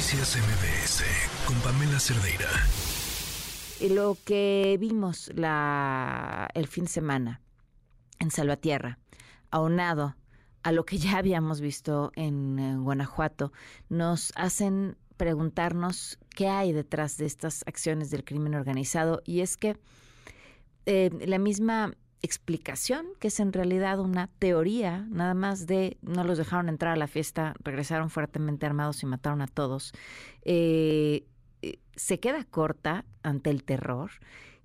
Noticias MBS con Pamela Cerdeira. Lo que vimos la, el fin de semana en Salvatierra, aunado a lo que ya habíamos visto en, Guanajuato, nos hacen preguntarnos qué hay detrás de estas acciones del crimen organizado. Y es que eh, la misma explicación, que es en realidad una teoría, nada más de no los dejaron entrar a la fiesta, regresaron fuertemente armados y mataron a todos, eh, eh, se queda corta ante el terror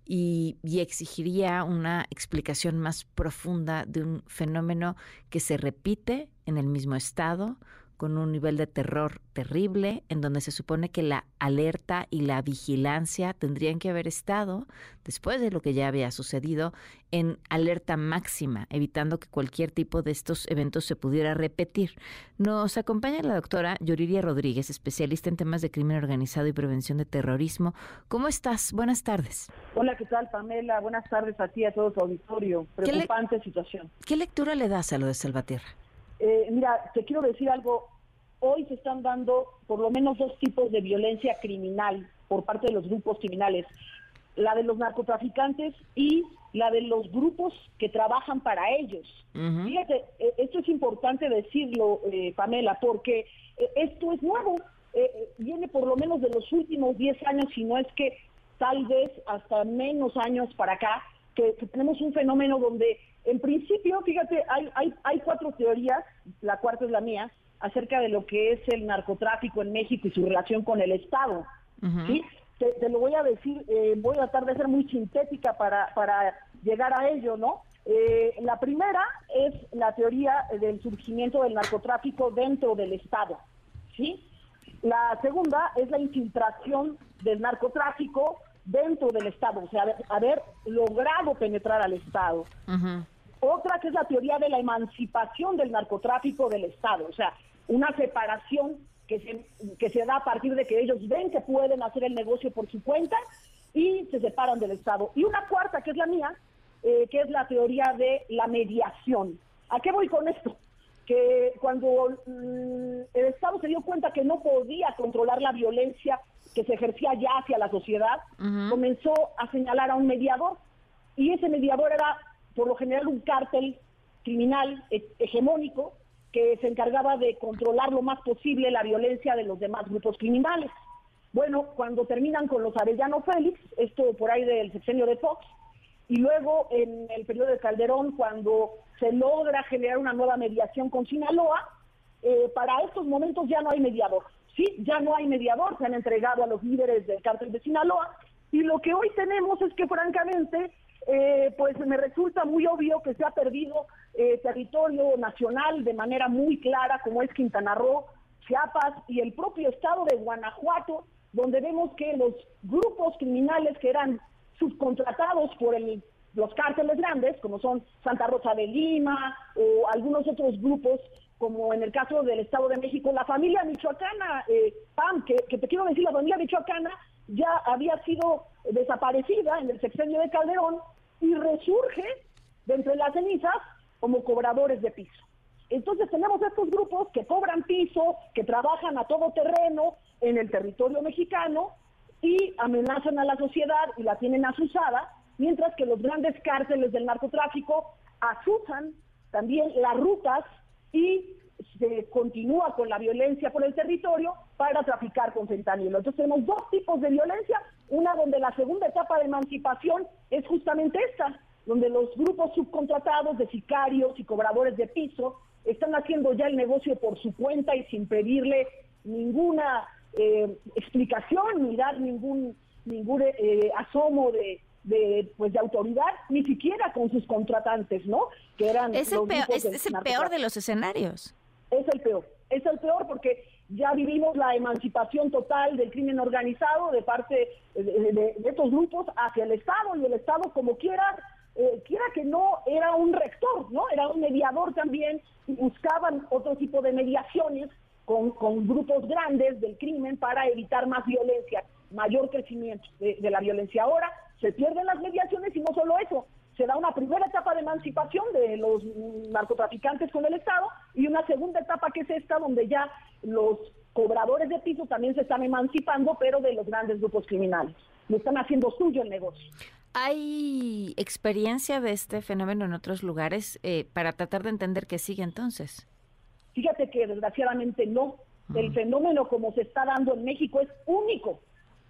y, exigiría una explicación más profunda de un fenómeno que se repite en el mismo estado, con un nivel de terror terrible, en donde se supone que la alerta y la vigilancia tendrían que haber estado, después de lo que ya había sucedido, en alerta máxima, evitando que cualquier tipo de estos eventos se pudiera repetir. Nos acompaña la doctora Yuriria Rodríguez, especialista en temas de crimen organizado y prevención de terrorismo. ¿Cómo estás? Buenas tardes. Hola, ¿qué tal, Pamela? Buenas tardes a ti, a todo tu auditorio. Preocupante situación. ¿Qué lectura le das a lo de Salvatierra? Eh, mira, te quiero decir algo. Hoy se están dando por lo menos dos tipos de violencia criminal por parte de los grupos criminales. La de los narcotraficantes y la de los grupos que trabajan para ellos. Fíjate, eh, esto es importante decirlo, eh, Pamela, porque esto es nuevo. viene por lo menos de los últimos 10 años, si no es que tal vez hasta menos años para acá, que, tenemos un fenómeno donde, en principio, fíjate, hay, hay, hay cuatro teorías, la cuarta es la mía, acerca de lo que es el narcotráfico en México y su relación con el Estado. ¿sí? Te, lo voy a decir, eh, voy a tratar de ser muy sintética para, para llegar a ello, ¿no? Eh, la primera es la teoría del surgimiento del narcotráfico dentro del Estado, ¿sí? La segunda es la infiltración del narcotráfico dentro del Estado, o sea, haber, logrado penetrar al Estado. Otra que es la teoría de la emancipación del narcotráfico del Estado, o sea, una separación que se, que se da a partir de que ellos ven que pueden hacer el negocio por su cuenta y se separan del Estado. Y una cuarta, que es la mía, eh, que es la teoría de la mediación. ¿A qué voy con esto? Que cuando mm, el Estado se dio cuenta que no podía controlar la violencia que se ejercía ya hacia la sociedad, comenzó a señalar a un mediador. Y ese mediador era, por lo general, un cártel criminal hegemónico que se encargaba de controlar lo más posible la violencia de los demás grupos criminales. Bueno, cuando terminan con los Arellano Félix, esto por ahí del sexenio de Fox, y luego en el periodo de Calderón, cuando se logra generar una nueva mediación con Sinaloa, eh, para estos momentos ya no hay mediador. Sí, ya no hay mediador, se han entregado a los líderes del cártel de Sinaloa y lo que hoy tenemos es que francamente eh, pues me resulta muy obvio que se ha perdido eh, territorio nacional de manera muy clara como es Quintana Roo, Chiapas y el propio estado de Guanajuato, donde vemos que los grupos criminales que eran subcontratados por los cárteles grandes, como son Santa Rosa de Lima o algunos otros grupos, como en el caso del Estado de México, la familia michoacana, eh, Pam, que, te quiero decir, la familia michoacana ya había sido desaparecida en el sexenio de Calderón y resurge de entre las cenizas como cobradores de piso. Entonces tenemos estos grupos que cobran piso, que trabajan a todo terreno en el territorio mexicano y amenazan a la sociedad y la tienen asusada, mientras que los grandes cárteles del narcotráfico asusan también las rutas y se continúa con la violencia por el territorio para traficar con fentanilo. Entonces tenemos dos tipos de violencia, una donde la segunda etapa de emancipación es justamente esta, donde los grupos subcontratados de sicarios y cobradores de piso están haciendo ya el negocio por su cuenta y sin pedirle ninguna eh, explicación ni dar ningún ningún eh, asomo de, de, pues, de autoridad, ni siquiera con sus contratantes, ¿no? Que eran es el, peor, es, el peor de los escenarios. Es el peor, es el peor porque ya vivimos la emancipación total del crimen organizado de parte de, estos grupos hacia el Estado y el Estado como quiera, eh, quiera que no, era un rector, ¿no? Era un mediador también buscaban otro tipo de mediaciones con, con grupos grandes del crimen para evitar más violencia, mayor crecimiento de, de la violencia. Ahora se pierden las mediaciones y no solo eso, se da una primera etapa de emancipación de los narcotraficantes con el Estado y una segunda etapa que es esta donde ya los cobradores de piso también se están emancipando, pero de los grandes grupos criminales. Lo están haciendo suyo el negocio. ¿Hay experiencia de este fenómeno en otros lugares eh, para tratar de entender qué sigue entonces? Fíjate que desgraciadamente no. El fenómeno como se está dando en México es único.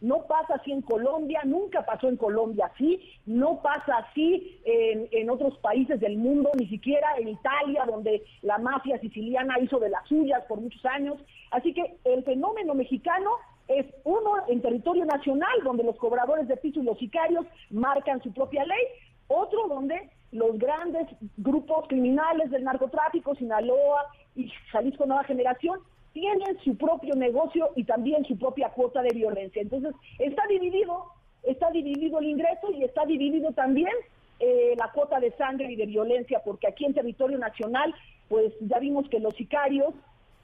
No pasa así en Colombia, nunca pasó en Colombia así, no pasa así en, otros países del mundo, ni siquiera en Italia, donde la mafia siciliana hizo de las suyas por muchos años. Así que el fenómeno mexicano es uno en territorio nacional, donde los cobradores de piso y los sicarios marcan su propia ley, otro donde los grandes grupos criminales del narcotráfico, Sinaloa y Jalisco Nueva Generación, tienen su propio negocio y también su propia cuota de violencia. Entonces, está dividido, está dividido el ingreso y está dividido también eh, la cuota de sangre y de violencia, porque aquí en territorio nacional, pues ya vimos que los sicarios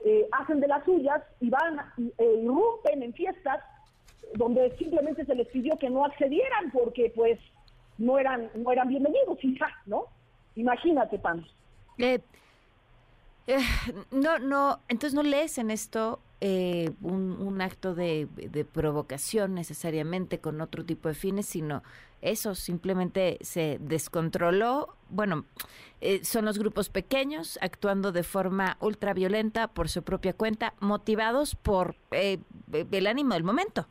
eh, hacen de las suyas y van, e irrumpen en fiestas donde simplemente se les pidió que no accedieran porque pues no eran, no eran bienvenidos, hija, ¿no? Imagínate, Pam. Eh, eh, no, no, entonces no lees en esto eh, un, acto de, provocación necesariamente con otro tipo de fines, sino eso simplemente se descontroló. Bueno, eh, son los grupos pequeños actuando de forma ultraviolenta por su propia cuenta, motivados por el ánimo del momento.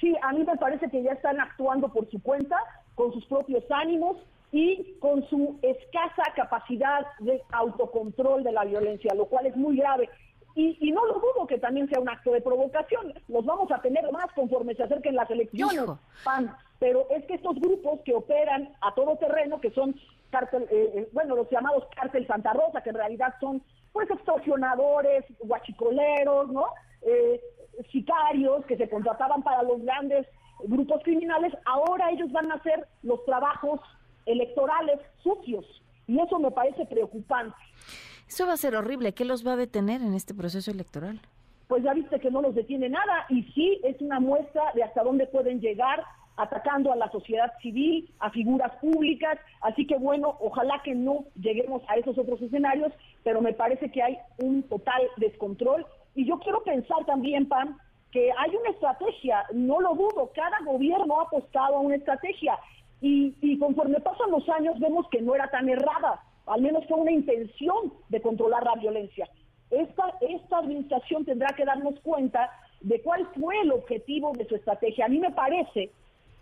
Sí, a mí me parece que ya están actuando por su cuenta, con sus propios ánimos, y con su escasa capacidad de autocontrol de la violencia, lo cual es muy grave. Y, no lo dudo que también sea un acto de provocación. Los vamos a tener más conforme se acerquen las elecciones, PAN. Pero es que estos grupos que operan a todo terreno, que son cártel, eh, eh, bueno, los llamados cártel Santa Rosa, que en realidad son pues extorsionadores, guachicoleros, ¿no? Eh, sicarios que se contrataban para los grandes grupos criminales, ahora ellos van a hacer los trabajos electorales sucios y eso me parece preocupante. Eso va a ser horrible. ¿Qué los va a detener en este proceso electoral? Pues ya viste que no los detiene nada y sí es una muestra de hasta dónde pueden llegar atacando a la sociedad civil, a figuras públicas, así que bueno, ojalá que no lleguemos a esos otros escenarios, pero me parece que hay un total descontrol y yo quiero pensar también, Pam, que hay una estrategia, no lo dudo, cada gobierno ha apostado a una estrategia y, conforme pasan los años vemos que no era tan errada, al menos fue una intención de controlar la violencia. Esta, esta administración tendrá que darnos cuenta de cuál fue el objetivo de su estrategia. A mí me parece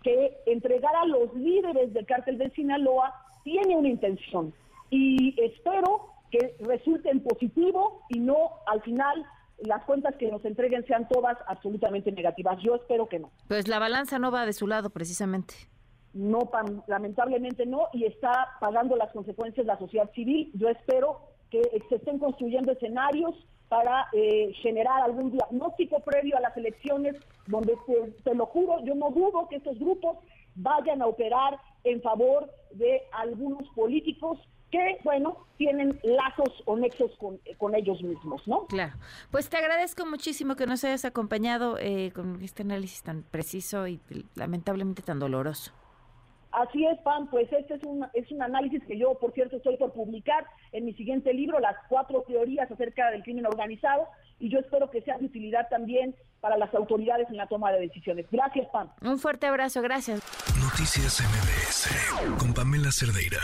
que entregar a los líderes del cártel de Sinaloa tiene una intención y espero que resulte en positivo y no al final las cuentas que nos entreguen sean todas absolutamente negativas. Yo espero que no. Pues la balanza no va de su lado precisamente no lamentablemente no y está pagando las consecuencias la sociedad civil. Yo espero que se estén construyendo escenarios para eh, generar algún diagnóstico previo a las elecciones, donde te, lo juro, yo no dudo que estos grupos vayan a operar en favor de algunos políticos que, bueno, tienen lazos o nexos con, con, ellos mismos, ¿no? Claro. Pues te agradezco muchísimo que nos hayas acompañado eh, con este análisis tan preciso y lamentablemente tan doloroso. Así es, Pam, pues este es un, es un análisis que yo, por cierto, estoy por publicar en mi siguiente libro, las cuatro teorías acerca del crimen organizado, y yo espero que sea de utilidad también para las autoridades en la toma de decisiones. Gracias, Pam. Un fuerte abrazo, gracias. Noticias MBS con Pamela Cerdeira.